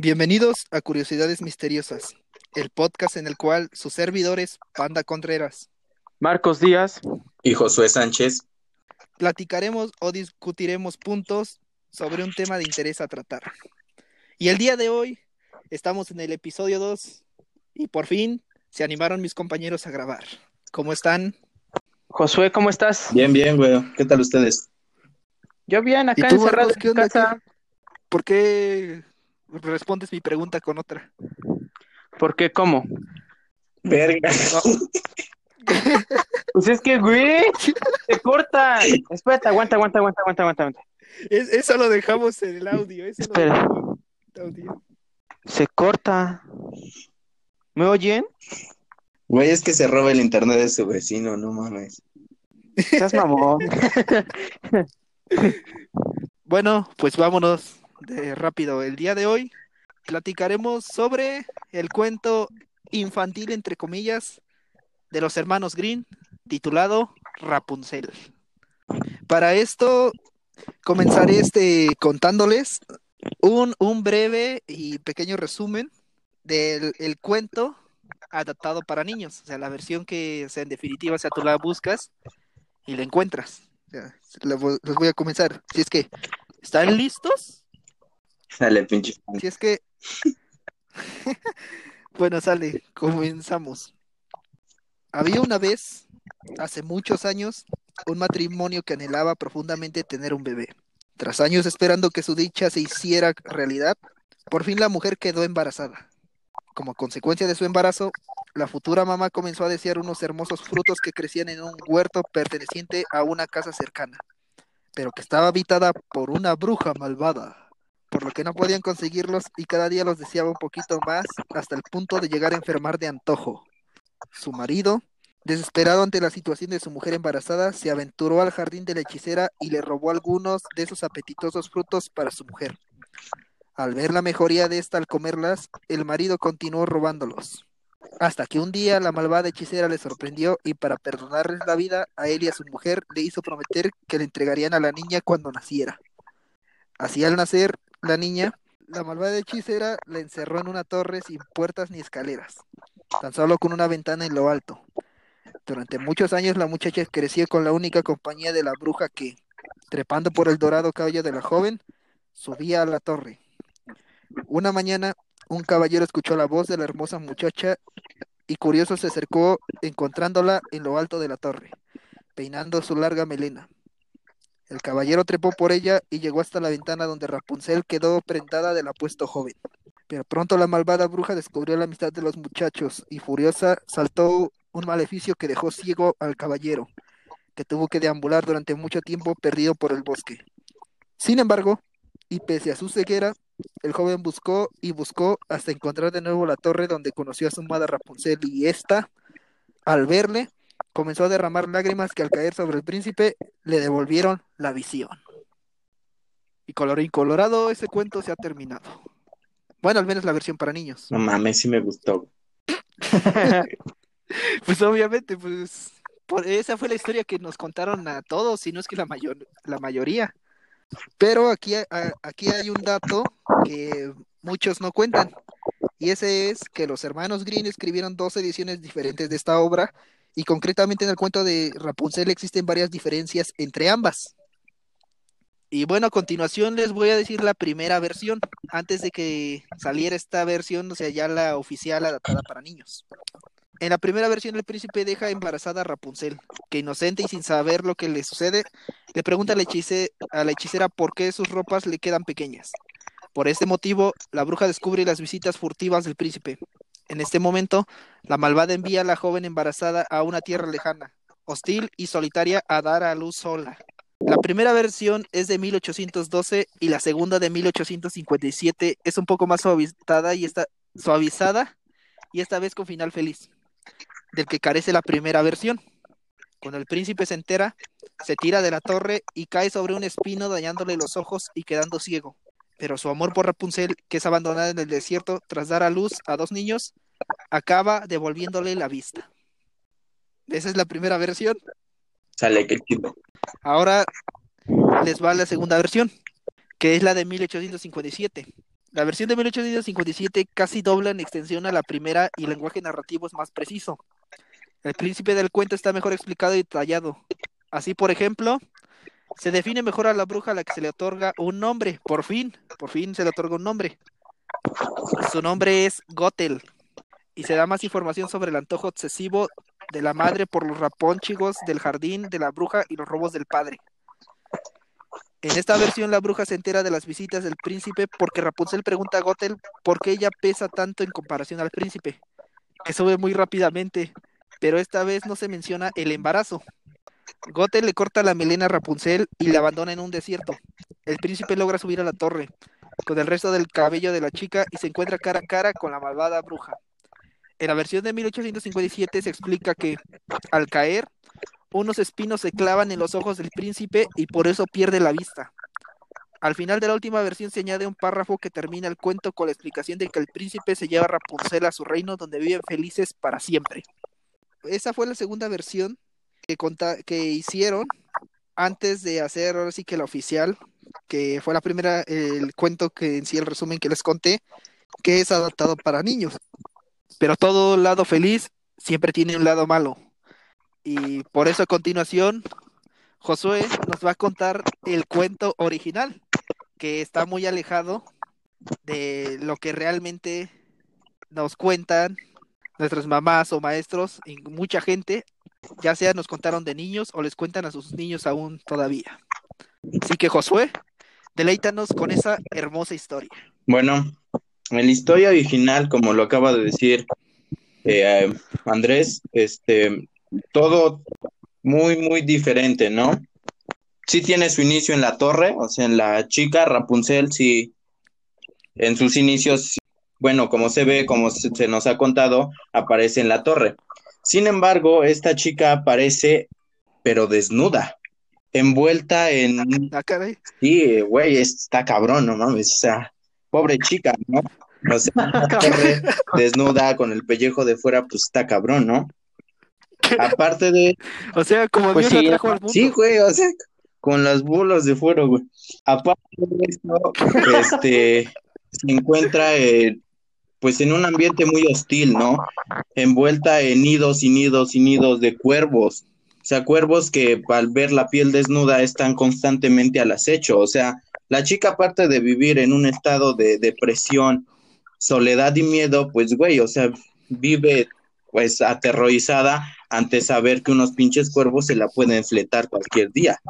Bienvenidos a Curiosidades Misteriosas, el podcast en el cual sus servidores, Panda Contreras, Marcos Díaz y Josué Sánchez platicaremos o discutiremos puntos sobre un tema de interés a tratar. Y el día de hoy estamos en el episodio 2 y por fin se animaron mis compañeros a grabar. ¿Cómo están? Josué, ¿cómo estás? Bien, bien, güey. ¿Qué tal ustedes? Yo bien, acá ¿Y tú, encerrado en casa. ¿Por qué respondes mi pregunta con otra? ¿Por qué? ¿Cómo? Verga. Pues es que, güey, se corta. Espérate, aguanta, aguanta, aguanta, aguanta, aguanta. aguanta. Es- eso lo dejamos en el audio. Eso lo Espera. dejamos en el audio. Se corta. ¿Me oyen? Güey, es que se roba el internet de su vecino, no mames. Seas mamón. Bueno, pues vámonos de rápido. El día de hoy platicaremos sobre el cuento infantil, entre comillas, de los hermanos Green, titulado Rapunzel. Para esto comenzaré este contándoles un, un breve y pequeño resumen del el cuento adaptado para niños. O sea, la versión que, sea, en definitiva, sea, tú la buscas y la encuentras. Los voy a comenzar. Si es que están listos, Dale, pinche. si es que... bueno, sale, comenzamos. Había una vez, hace muchos años, un matrimonio que anhelaba profundamente tener un bebé. Tras años esperando que su dicha se hiciera realidad, por fin la mujer quedó embarazada. Como consecuencia de su embarazo, la futura mamá comenzó a desear unos hermosos frutos que crecían en un huerto perteneciente a una casa cercana, pero que estaba habitada por una bruja malvada, por lo que no podían conseguirlos y cada día los deseaba un poquito más hasta el punto de llegar a enfermar de antojo. Su marido, desesperado ante la situación de su mujer embarazada, se aventuró al jardín de la hechicera y le robó algunos de esos apetitosos frutos para su mujer. Al ver la mejoría de esta al comerlas, el marido continuó robándolos. Hasta que un día la malvada hechicera le sorprendió y para perdonarles la vida a él y a su mujer le hizo prometer que le entregarían a la niña cuando naciera. Así al nacer la niña, la malvada hechicera la encerró en una torre sin puertas ni escaleras, tan solo con una ventana en lo alto. Durante muchos años la muchacha creció con la única compañía de la bruja que, trepando por el dorado cabello de la joven, subía a la torre. Una mañana, un caballero escuchó la voz de la hermosa muchacha y curioso se acercó encontrándola en lo alto de la torre, peinando su larga melena. El caballero trepó por ella y llegó hasta la ventana donde Rapunzel quedó prendada del apuesto joven. Pero pronto la malvada bruja descubrió la amistad de los muchachos y furiosa saltó un maleficio que dejó ciego al caballero, que tuvo que deambular durante mucho tiempo perdido por el bosque. Sin embargo, y pese a su ceguera, el joven buscó y buscó hasta encontrar de nuevo la torre donde conoció a su amada Rapunzel y ésta, al verle, comenzó a derramar lágrimas que al caer sobre el príncipe le devolvieron la visión. Y colorín colorado, ese cuento se ha terminado. Bueno, al menos la versión para niños. No mames, sí me gustó. Pues obviamente, pues por esa fue la historia que nos contaron a todos, si no es que la mayor, la mayoría. Pero aquí, a- aquí hay un dato que muchos no cuentan, y ese es que los hermanos Green escribieron dos ediciones diferentes de esta obra, y concretamente en el cuento de Rapunzel existen varias diferencias entre ambas. Y bueno, a continuación les voy a decir la primera versión, antes de que saliera esta versión, o sea, ya la oficial adaptada para niños. En la primera versión, el príncipe deja embarazada a Rapunzel, que inocente y sin saber lo que le sucede, le pregunta a la, hechice- a la hechicera por qué sus ropas le quedan pequeñas. Por este motivo, la bruja descubre las visitas furtivas del príncipe. En este momento, la malvada envía a la joven embarazada a una tierra lejana, hostil y solitaria a dar a luz sola. La primera versión es de 1812 y la segunda de 1857 es un poco más suavizada y está suavizada y esta vez con final feliz, del que carece la primera versión. Cuando el príncipe se entera, se tira de la torre y cae sobre un espino dañándole los ojos y quedando ciego. Pero su amor por Rapunzel, que es abandonada en el desierto tras dar a luz a dos niños, acaba devolviéndole la vista. Esa es la primera versión. Sale, qué chido. Ahora les va la segunda versión, que es la de 1857. La versión de 1857 casi dobla en extensión a la primera y el lenguaje narrativo es más preciso. El príncipe del cuento está mejor explicado y detallado. Así, por ejemplo, se define mejor a la bruja a la que se le otorga un nombre. Por fin, por fin se le otorga un nombre. Su nombre es Gotel. Y se da más información sobre el antojo obsesivo de la madre por los rapónchigos del jardín de la bruja y los robos del padre. En esta versión la bruja se entera de las visitas del príncipe porque Rapunzel pregunta a Gotel por qué ella pesa tanto en comparación al príncipe, que sube muy rápidamente, pero esta vez no se menciona el embarazo. Gotel le corta la melena a Rapunzel y la abandona en un desierto. El príncipe logra subir a la torre con el resto del cabello de la chica y se encuentra cara a cara con la malvada bruja. En la versión de 1857 se explica que al caer unos espinos se clavan en los ojos del príncipe y por eso pierde la vista. Al final de la última versión se añade un párrafo que termina el cuento con la explicación de que el príncipe se lleva a Rapunzel a su reino donde viven felices para siempre. Esa fue la segunda versión que, que hicieron antes de hacer ahora sí que la oficial, que fue la primera, el cuento que en sí el resumen que les conté, que es adaptado para niños. Pero todo lado feliz siempre tiene un lado malo. Y por eso a continuación, Josué nos va a contar el cuento original, que está muy alejado de lo que realmente nos cuentan nuestras mamás o maestros y mucha gente, ya sea nos contaron de niños o les cuentan a sus niños aún todavía. Así que Josué, deleítanos con esa hermosa historia. Bueno, en la historia original, como lo acaba de decir eh, Andrés, este, todo muy, muy diferente, ¿no? Sí tiene su inicio en la torre, o sea, en la chica Rapunzel, sí, en sus inicios, bueno, como se ve, como se, nos ha contado, aparece en la torre. Sin embargo, esta chica aparece, pero desnuda, envuelta en... Ah, sí, güey, está cabrón, no mames, o sea, pobre chica, ¿no? O sea, desnuda, con el pellejo de fuera, pues está cabrón, ¿no? Aparte de. O sea, como pues Dios sí, trajo al mundo. Sí, güey, o sea, con las bolas de fuera, güey. Aparte de esto, este, se encuentra, pues, en un ambiente muy hostil, ¿no? Envuelta en nidos y nidos y nidos de cuervos. O sea, cuervos que al ver la piel desnuda están constantemente al acecho. O sea, la chica, aparte de vivir en un estado de depresión, soledad y miedo, pues, güey, o sea, vive pues aterrorizada ante saber que unos pinches cuervos se la pueden fletar cualquier día.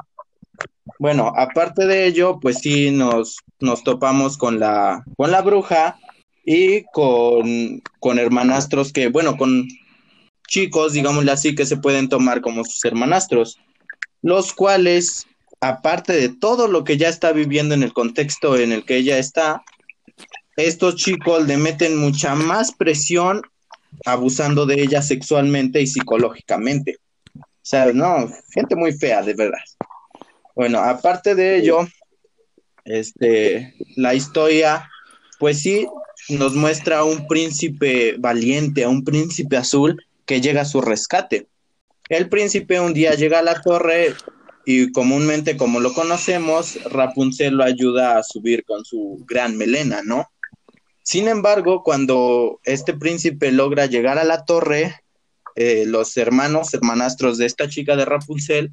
Bueno, aparte de ello, pues sí nos, nos topamos con la, con la bruja y con, con hermanastros que, bueno, con chicos, digámosle así, que se pueden tomar como sus hermanastros, los cuales, aparte de todo lo que ya está viviendo en el contexto en el que ella está, estos chicos le meten mucha más presión abusando de ella sexualmente y psicológicamente. O sea, no, gente muy fea, de verdad. Bueno, aparte de ello, este, la historia, pues sí, nos muestra a un príncipe valiente, a un príncipe azul que llega a su rescate. El príncipe un día llega a la torre y comúnmente como lo conocemos, Rapunzel lo ayuda a subir con su gran melena, ¿no? Sin embargo, cuando este príncipe logra llegar a la torre, eh, los hermanos, hermanastros de esta chica de Rapunzel,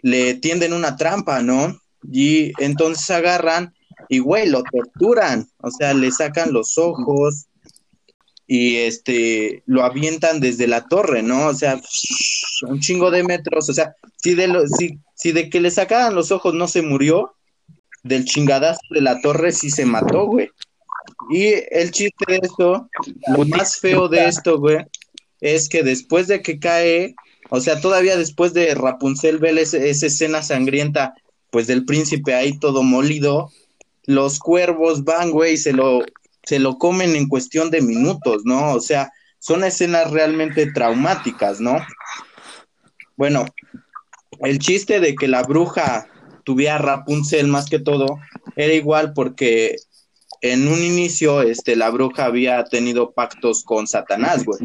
le tienden una trampa, ¿no? Y entonces agarran y, güey, lo torturan, o sea, le sacan los ojos y este, lo avientan desde la torre, ¿no? O sea, un chingo de metros, o sea, si de, lo, si, si de que le sacaran los ojos no se murió, del chingadazo de la torre sí se mató, güey. Y el chiste de esto, lo más feo de esto, güey, es que después de que cae, o sea, todavía después de Rapunzel ver esa escena sangrienta, pues del príncipe ahí todo molido, los cuervos van, güey, se lo, se lo comen en cuestión de minutos, ¿no? O sea, son escenas realmente traumáticas, ¿no? Bueno, el chiste de que la bruja tuviera Rapunzel más que todo era igual porque en un inicio, este, la bruja había tenido pactos con Satanás, güey,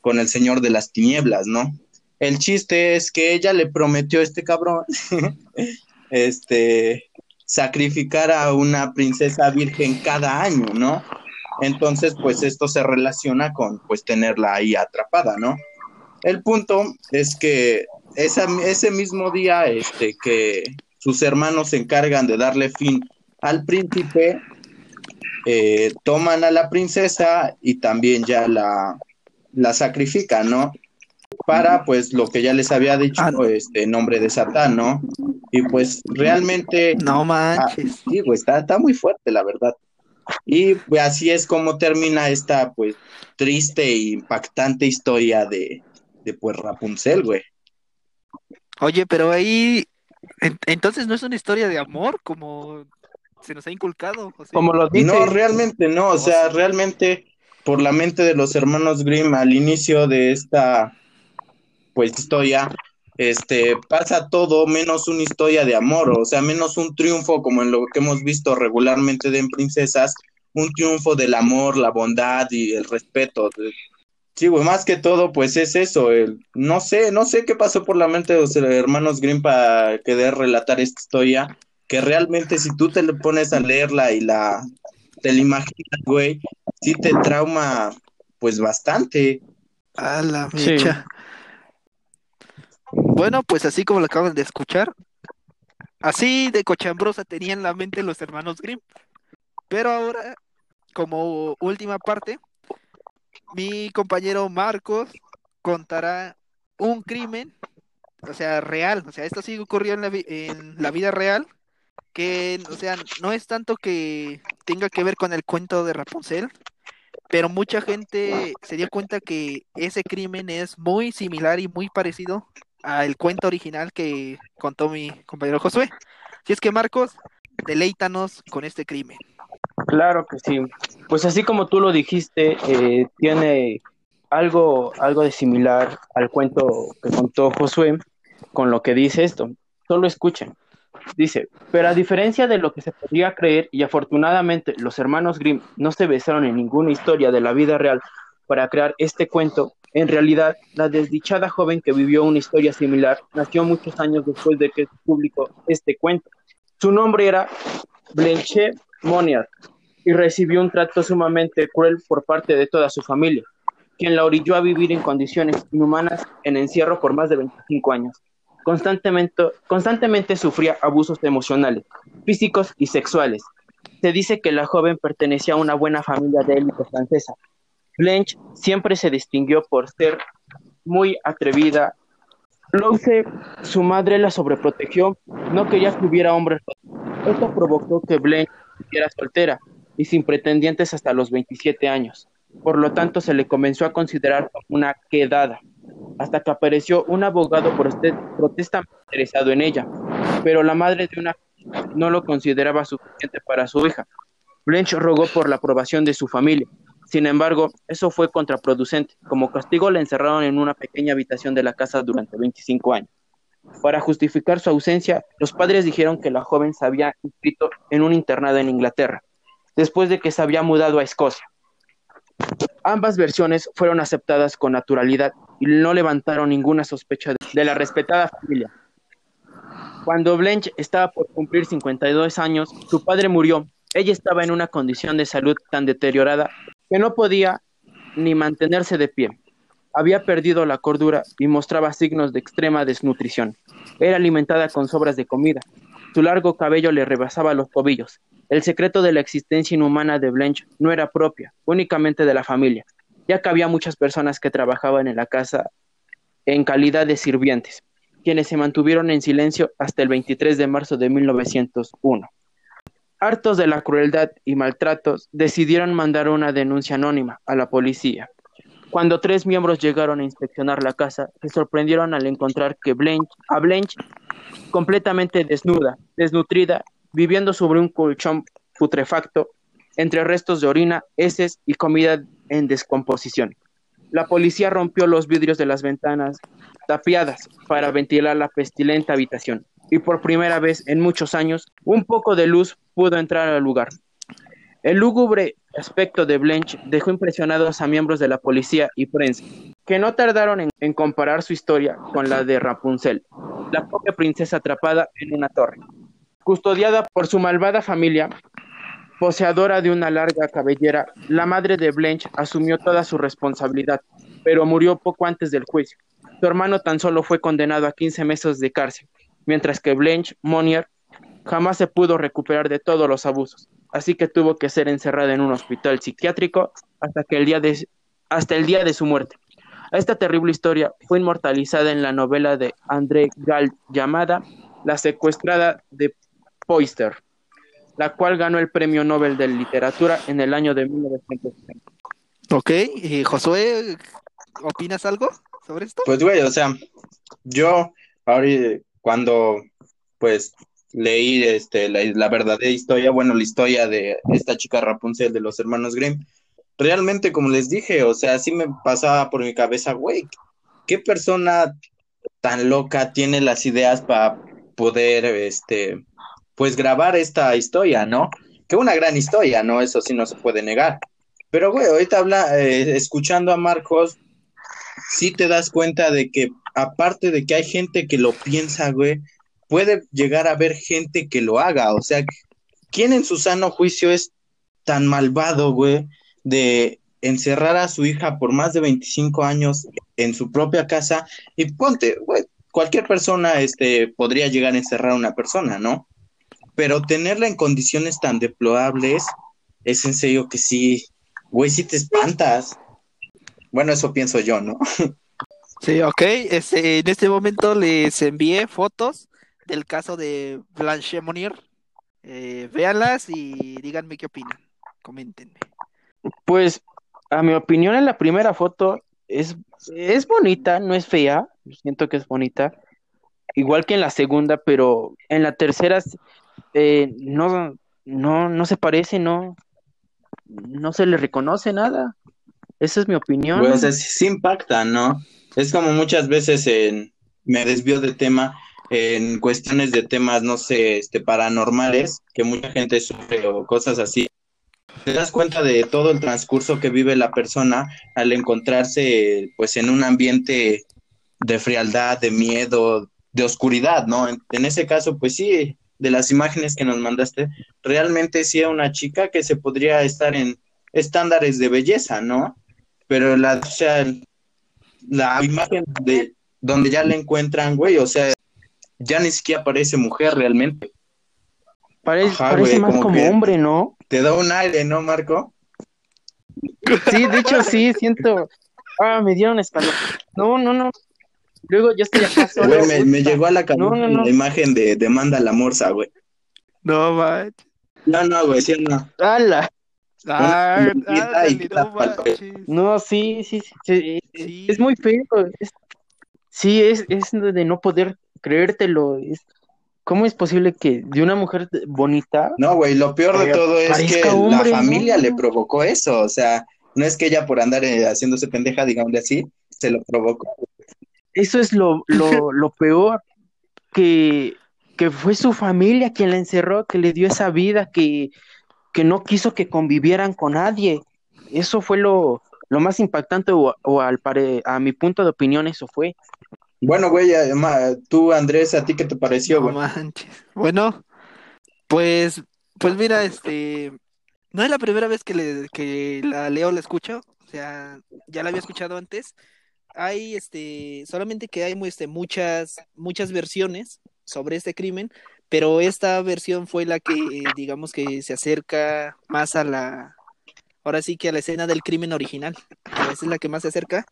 con el señor de las tinieblas, ¿no? El chiste es que ella le prometió a este cabrón, este, sacrificar a una princesa virgen cada año, ¿no? Entonces, pues esto se relaciona con pues tenerla ahí atrapada, ¿no? El punto es que ese mismo día este, que sus hermanos se encargan de darle fin al príncipe, eh, toman a la princesa y también ya la, la sacrifican, ¿no? Para pues lo que ya les había dicho, ah, este nombre de Satán, ¿no? Y pues realmente... No manches. Ah, sí, pues está, está muy fuerte, la verdad. Y pues, así es como termina esta pues triste e impactante historia de, de pues Rapunzel, güey. Oye, pero ahí entonces no es una historia de amor como se nos ha inculcado. Como lo dice. No, realmente no, o sea, realmente por la mente de los hermanos Grimm al inicio de esta pues historia este pasa todo menos una historia de amor, o sea, menos un triunfo como en lo que hemos visto regularmente de en princesas, un triunfo del amor, la bondad y el respeto. Sí, güey, más que todo, pues es eso, el, no sé, no sé qué pasó por la mente de los hermanos Grimm para querer relatar esta historia, que realmente si tú te le pones a leerla y la te la imaginas, güey, sí te trauma pues bastante. A la mecha. Bueno, pues así como lo acaban de escuchar, así de cochambrosa tenían en la mente los hermanos Grimm. Pero ahora, como última parte, mi compañero Marcos contará un crimen, o sea, real, o sea, esto sí ocurrió en la, en la vida real, que, o sea, no es tanto que tenga que ver con el cuento de Rapunzel, pero mucha gente se dio cuenta que ese crimen es muy similar y muy parecido al cuento original que contó mi compañero Josué. Si es que Marcos, deleítanos con este crimen. Claro que sí. Pues así como tú lo dijiste, eh, tiene algo, algo de similar al cuento que contó Josué con lo que dice esto. Solo escuchen. Dice, pero a diferencia de lo que se podría creer, y afortunadamente los hermanos Grimm no se besaron en ninguna historia de la vida real para crear este cuento, en realidad la desdichada joven que vivió una historia similar nació muchos años después de que se publicó este cuento. Su nombre era Blanche Monier y recibió un trato sumamente cruel por parte de toda su familia, quien la orilló a vivir en condiciones inhumanas en encierro por más de 25 años. Constantemente, constantemente sufría abusos emocionales, físicos y sexuales. Se dice que la joven pertenecía a una buena familia de élite francesa. Blanche siempre se distinguió por ser muy atrevida. Louise, su madre la sobreprotegió, no quería que hubiera hombres. Esto provocó que Blanche era soltera y sin pretendientes hasta los 27 años. Por lo tanto, se le comenzó a considerar una quedada hasta que apareció un abogado protesta interesado en ella, pero la madre de una no lo consideraba suficiente para su hija. Blanche rogó por la aprobación de su familia. Sin embargo, eso fue contraproducente. Como castigo la encerraron en una pequeña habitación de la casa durante 25 años. Para justificar su ausencia, los padres dijeron que la joven se había inscrito en un internado en Inglaterra, después de que se había mudado a Escocia. Ambas versiones fueron aceptadas con naturalidad y no levantaron ninguna sospecha de la respetada familia. Cuando Blanche estaba por cumplir 52 años, su padre murió. Ella estaba en una condición de salud tan deteriorada que no podía ni mantenerse de pie. Había perdido la cordura y mostraba signos de extrema desnutrición. Era alimentada con sobras de comida. Su largo cabello le rebasaba los tobillos. El secreto de la existencia inhumana de Blanche no era propia, únicamente de la familia, ya que había muchas personas que trabajaban en la casa en calidad de sirvientes, quienes se mantuvieron en silencio hasta el 23 de marzo de 1901. Hartos de la crueldad y maltratos, decidieron mandar una denuncia anónima a la policía. Cuando tres miembros llegaron a inspeccionar la casa, se sorprendieron al encontrar que Blanche, a Blanche, completamente desnuda, desnutrida, viviendo sobre un colchón putrefacto, entre restos de orina, heces y comida en descomposición. La policía rompió los vidrios de las ventanas tapiadas para ventilar la pestilente habitación y por primera vez en muchos años un poco de luz pudo entrar al lugar. El lúgubre aspecto de Blanche dejó impresionados a miembros de la policía y prensa, que no tardaron en, comparar su historia con la de Rapunzel, la pobre princesa atrapada en una torre, Custodiada por su malvada familia, poseedora de una larga cabellera, la madre de Blanche asumió toda su responsabilidad, pero murió poco antes del juicio. Su hermano tan solo fue condenado a 15 meses de cárcel, mientras que Blanche Monnier jamás se pudo recuperar de todos los abusos, así que tuvo que ser encerrada en un hospital psiquiátrico hasta, que el día de, hasta el día de su muerte. Esta terrible historia fue inmortalizada en la novela de André Gall llamada La secuestrada de Poister, la cual ganó el Premio Nobel de Literatura en el año de 1960. Ok, y Josué, ¿opinas algo sobre esto? Pues, güey, o sea, yo ahorita cuando pues leí este la, la verdadera historia, bueno, la historia de esta chica Rapunzel de los hermanos Grimm, realmente, como les dije, o sea, sí me pasaba por mi cabeza, güey, ¿qué persona tan loca tiene las ideas para poder, este, pues grabar esta historia, ¿no? Que una gran historia, ¿no? Eso sí no se puede negar. Pero, güey, ahorita habla, eh, escuchando a Marcos, sí te das cuenta de que, aparte de que hay gente que lo piensa, güey, puede llegar a haber gente que lo haga. O sea, ¿quién en su sano juicio es tan malvado, güey, de encerrar a su hija por más de 25 años en su propia casa? Y ponte, güey, cualquier persona este, podría llegar a encerrar a una persona, ¿no? Pero tenerla en condiciones tan deplorables, es en serio que sí, güey, sí te espantas. Bueno, eso pienso yo, ¿no? Sí, ok. Este, en este momento les envié fotos del caso de Blanche Monnier. Eh, véanlas y díganme qué opinan. Coméntenme. Pues, a mi opinión, en la primera foto es, es bonita, no es fea. Siento que es bonita. Igual que en la segunda, pero en la tercera eh, no, no, no se parece, no, no se le reconoce nada. Esa es mi opinión. Pues sí, impacta, ¿no? Es como muchas veces en, me desvío de tema, en cuestiones de temas, no sé, este, paranormales, que mucha gente sufre o cosas así. Te das cuenta de todo el transcurso que vive la persona al encontrarse, pues, en un ambiente de frialdad, de miedo, de oscuridad, ¿no? En, ese caso, pues sí, de las imágenes que nos mandaste, realmente sí era una chica que se podría estar en estándares de belleza, ¿no? Pero la, o sea, la imagen de donde ya la encuentran, güey, o sea, ya ni siquiera parece mujer realmente. Parece, Ajá, parece güey, más como hombre, ¿no? Te da un aire, ¿no, Marco? Sí, de hecho sí, siento. Ah, me dieron escalofríos. No, no, no. Luego yo estoy acá solo. Güey, me, llegó a la cabeza No, no, no. la imagen de, de Manda la Morsa, güey. No, man. No, no, güey, sí, no. ¡Hala! Ah, no sí, sí, sí. sí, es- Sí. Es muy feo. es- sí, es, es de no poder creértelo. Es, ¿Cómo es posible que de una mujer bonita No, güey, lo peor de todo es que hombre, la familia ¿no? le provocó eso, o sea, no es que ella por andar eh, haciéndose pendeja, digámosle así, se lo provocó. Eso es lo, lo, lo peor, que, que fue su familia quien la encerró, que le dio esa vida, que, que no quiso que convivieran con nadie. Eso fue lo, lo más impactante, o, o al pare- a mi punto de opinión, eso fue. Bueno, güey, eh, tú, Andrés, ¿a ti qué te pareció, No güey? manches. Bueno, pues, pues mira, este, no es la primera vez que le, que la leo, la escucho, o sea, ya la había escuchado antes. Hay, este, solamente que hay, este, muchas, muchas versiones sobre este crimen, pero esta versión fue la que, digamos que se acerca más a la, ahora sí que a la escena del crimen original. Esa es la que más se acerca.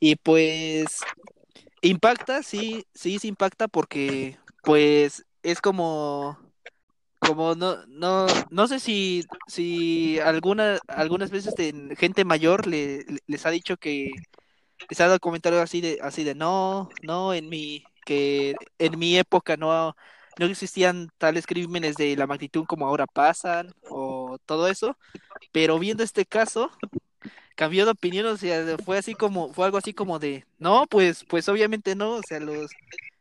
Y pues impacta, sí, sí, sí impacta porque pues es como como no no no sé si si alguna algunas veces de gente mayor le- le- les ha dicho que les ha dado comentarios así de así de no, no en mi que en mi época no no existían tales crímenes de la magnitud como ahora pasan o todo eso, pero viendo este caso cambió de opinión, o sea, fue así como, fue algo así como de, no, pues, pues obviamente no, o sea, los,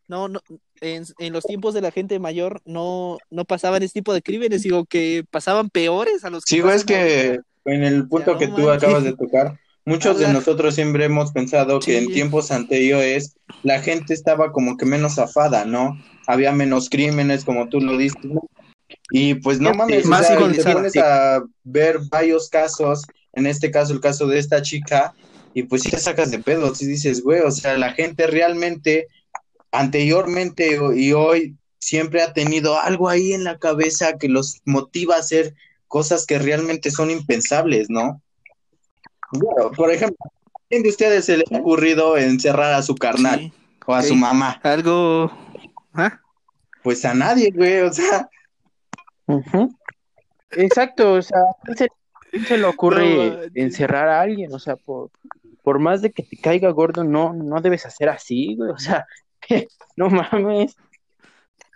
no, no, en, en los tiempos de la gente mayor no, no pasaban ese tipo de crímenes, digo que pasaban peores a los que Sí, es que en el punto no que tú manches. acabas de tocar, Muchos de nosotros siempre hemos pensado que en tiempos anteriores la gente estaba como que menos zafada, ¿no? Había menos crímenes, como tú lo dices, ¿no? Y pues no Sí, mames, o más sea, te civilizada, pones sí. a ver varios casos, en este caso el caso de esta chica, y pues sí te sacas de pedo, si dices, güey, o sea, la gente realmente anteriormente y hoy siempre ha tenido algo ahí en la cabeza que los motiva a hacer cosas que realmente son impensables, ¿no? Bueno, por ejemplo, ¿a quién de ustedes se le ha ocurrido encerrar a su carnal Sí, o a su mamá? Algo. ¿Ah? Pues a nadie, güey, o sea. Exacto, o sea, ¿a quién se, a quién se le ocurre No encerrar a alguien? O sea, por, por más de que te caiga gordo, no, no debes hacer así, güey. O sea, no mames.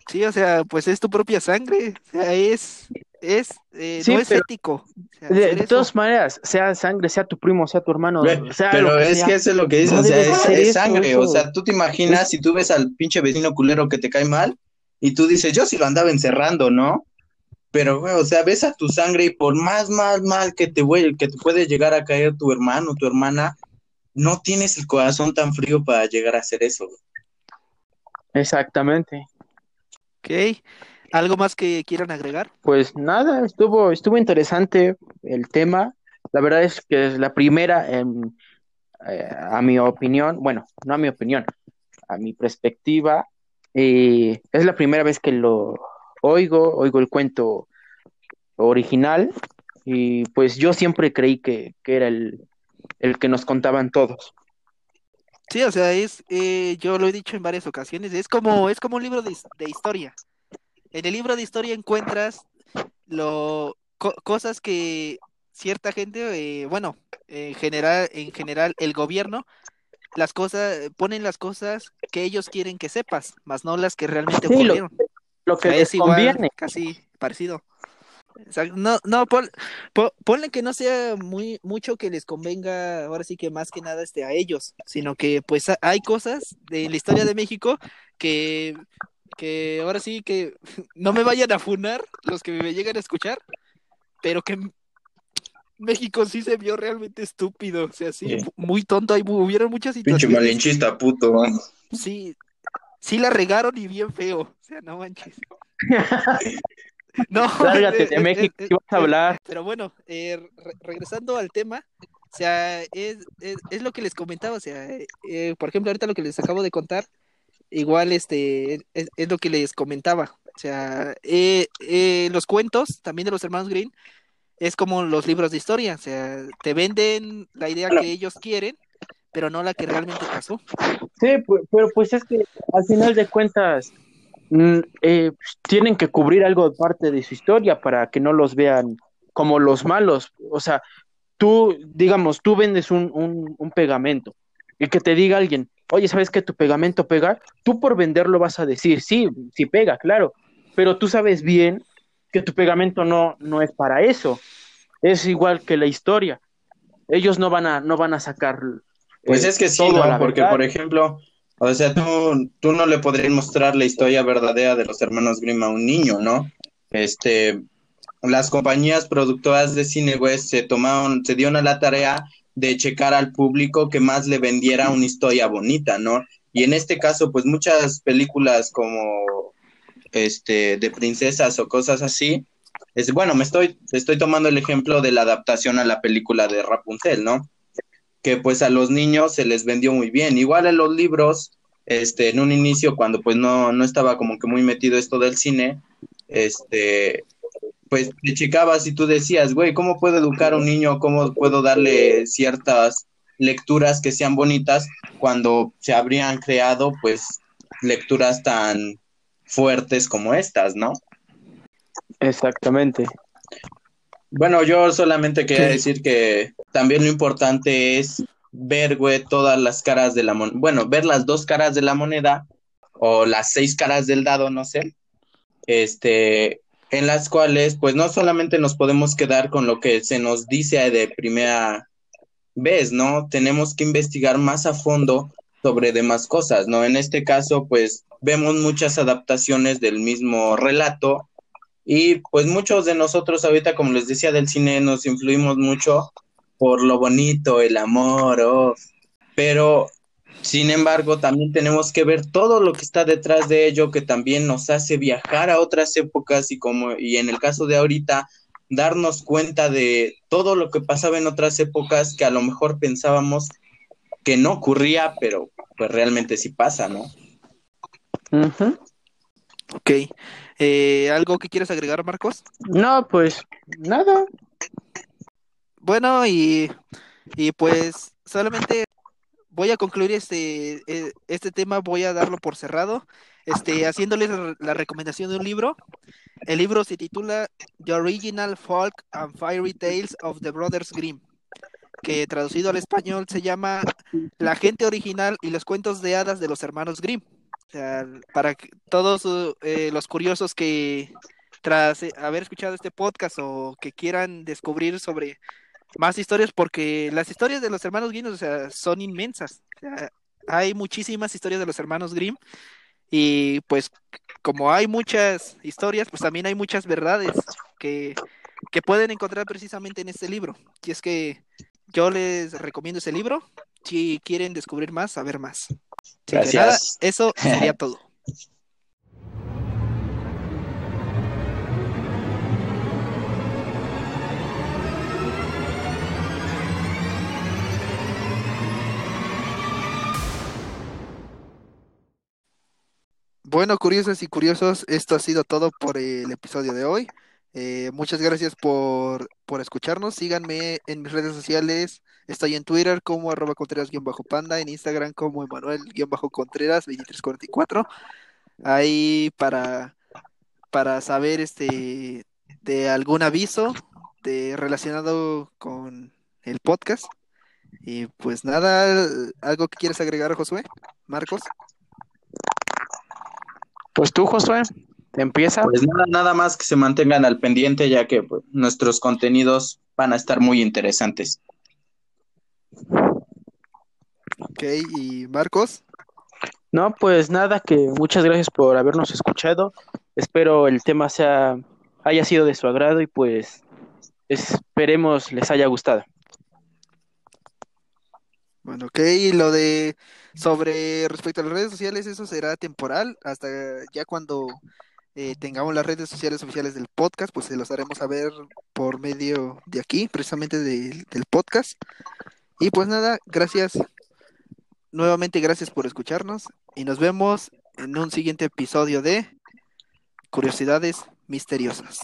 Sí, o sea, pues es tu propia sangre. O sea, es. es eh, Sí, no es pero- ético. o sea, De, todas maneras, sea sangre, sea tu primo, sea tu hermano, Güey, sea pero que es sea. que eso es lo que dices, No o sea, es, hacer es eso, sangre, eso. o sea, tú te imaginas si tú ves al pinche vecino culero que te cae mal y tú dices, yo sí lo andaba encerrando, ¿no? Pero, güey, o sea, ves a tu sangre y por más mal, mal que te, güey, que te puede llegar a caer tu hermano, tu hermana, no tienes el corazón tan frío para llegar a hacer eso. güey. Exactamente. Ok. ¿Algo más que quieran agregar? Pues nada, estuvo, estuvo interesante el tema. La verdad es que es la primera, en, eh, a mi opinión, bueno, no a mi opinión, a mi perspectiva, eh, es la primera vez que lo oigo, oigo el cuento original y pues yo siempre creí que, que era el, el que nos contaban todos. Sí, o sea, es, eh, yo lo he dicho en varias ocasiones, es como, es como un libro de, de historia. En el libro de historia encuentras lo, co- cosas que cierta gente, eh, bueno, en general, en general el gobierno, las cosas, ponen las cosas que ellos quieren que sepas, más no las que realmente Sí, ocurrieron. Lo O que sea, les es igual, conviene. casi parecido. O sea, no, no, pon- po- ponle que no sea muy mucho que les convenga, ahora sí que más que nada este, a ellos, sino que pues ha- hay cosas de la historia de México que, que ahora sí que no me vayan a funar los que me lleguen a escuchar, pero que México sí se vio realmente estúpido, o sea, sí, Sí. muy tonto, hay, hubieron muchas Pinche situaciones malinchista, puto. Sí, sí la regaron y bien feo. O sea, no manches. No, Lárgate de México, eh, vas a hablar. Pero bueno, eh, re- regresando al tema, o sea, es, es, es lo que les comentaba, o sea, eh, por ejemplo, ahorita lo que les acabo de contar, igual este es, es lo que les comentaba. O sea, eh, eh, los cuentos también de los hermanos Green es como los libros de historia, o sea, te venden la idea que ellos quieren, pero no la que realmente pasó. Sí, pero pues es que al final de cuentas mm, eh, tienen que cubrir algo de parte de su historia para que no los vean como los malos. O sea, tú, digamos, tú vendes un, un, un pegamento y que te diga alguien, oye, ¿sabes que tu pegamento pega? Tú por venderlo vas a decir, sí, sí pega, claro, pero tú sabes bien que tu pegamento no, no es para eso. Es igual que la historia. Ellos no van a, no van a sacar Pues eh, es que sí, ¿no? Porque, verdad. por ejemplo, o sea, tú, tú no le podrías mostrar la historia verdadera de los hermanos Grimm a un niño, ¿no? Este, las compañías productoras de cine, güey, se tomaron, se dieron a la tarea de checar al público que más le vendiera una historia bonita, ¿no? Y en este caso, pues muchas películas como, este, de princesas o cosas así, es, bueno, me estoy, estoy tomando el ejemplo de la adaptación a la película de Rapunzel, ¿no? Que pues a los niños se les vendió muy bien. Igual en los libros, este, en un inicio, cuando pues no, no estaba como que muy metido esto del cine, este, pues te checabas y tú decías, güey, ¿cómo puedo educar a un niño? ¿Cómo puedo darle ciertas lecturas que sean bonitas cuando se habrían creado pues lecturas tan fuertes como estas, ¿no? Exactamente. Bueno, yo solamente quería decir que también lo importante es ver, todas las caras de la moneda. Bueno, ver las dos caras de la moneda o las seis caras del dado, no sé. Este, en las cuales, pues no solamente nos podemos quedar con lo que se nos dice de primera vez, ¿no? Tenemos que investigar más a fondo sobre demás cosas, ¿no? En este caso, pues vemos muchas adaptaciones del mismo relato y pues muchos de nosotros ahorita, como les decía del cine, nos influimos mucho por lo bonito, el amor, oh. pero sin embargo también tenemos que ver todo lo que está detrás de ello, que también nos hace viajar a otras épocas y como, y en el caso de ahorita, darnos cuenta de todo lo que pasaba en otras épocas que a lo mejor pensábamos que no ocurría, pero pues realmente sí pasa, ¿no? Ok. Eh, ¿Algo que quieres agregar, Marcos? No, pues nada. Bueno, y, y pues solamente voy a concluir este, eh, este tema, voy a darlo por cerrado, este, haciéndoles la recomendación de un libro. El libro se titula The Original Folk and Fairy Tales of the Brothers Grimm, que traducido al español se llama La gente original y los cuentos de hadas de los hermanos Grimm. O sea, para todos eh, los curiosos que tras haber escuchado este podcast o que quieran descubrir sobre más historias porque las historias de los hermanos Grimm o sea, son inmensas. hay muchísimas historias de los hermanos Grimm y pues como hay muchas historias, pues también hay muchas verdades que, que pueden encontrar precisamente en este libro. Y es que yo les recomiendo ese libro si quieren descubrir más, saber más. Gracias. eso sería todo. Bueno, curiosos y curiosos, esto ha sido todo por el episodio de hoy. Eh, muchas gracias por, por escucharnos. Síganme en mis redes sociales. Estoy en Twitter como arroba contreras-panda, en Instagram como Emanuel-contreras2344. Ahí para, para saber este de algún aviso de, relacionado con el podcast. Y pues nada, ¿algo que quieres agregar, Josué? Marcos. Pues tú, Josué, empieza. Pues nada, nada más que se mantengan al pendiente, ya que pues, nuestros contenidos van a estar muy interesantes. Ok, y Marcos. No, pues nada, que muchas gracias por habernos escuchado. Espero el tema sea haya sido de su agrado y pues esperemos les haya gustado. Bueno, ok, lo de sobre respecto a las redes sociales, eso será temporal hasta ya cuando eh, tengamos las redes sociales oficiales del podcast, pues se los haremos saber por medio de aquí, precisamente del podcast. Y pues nada, gracias. Nuevamente gracias por escucharnos y nos vemos en un siguiente episodio de Curiosidades Misteriosas.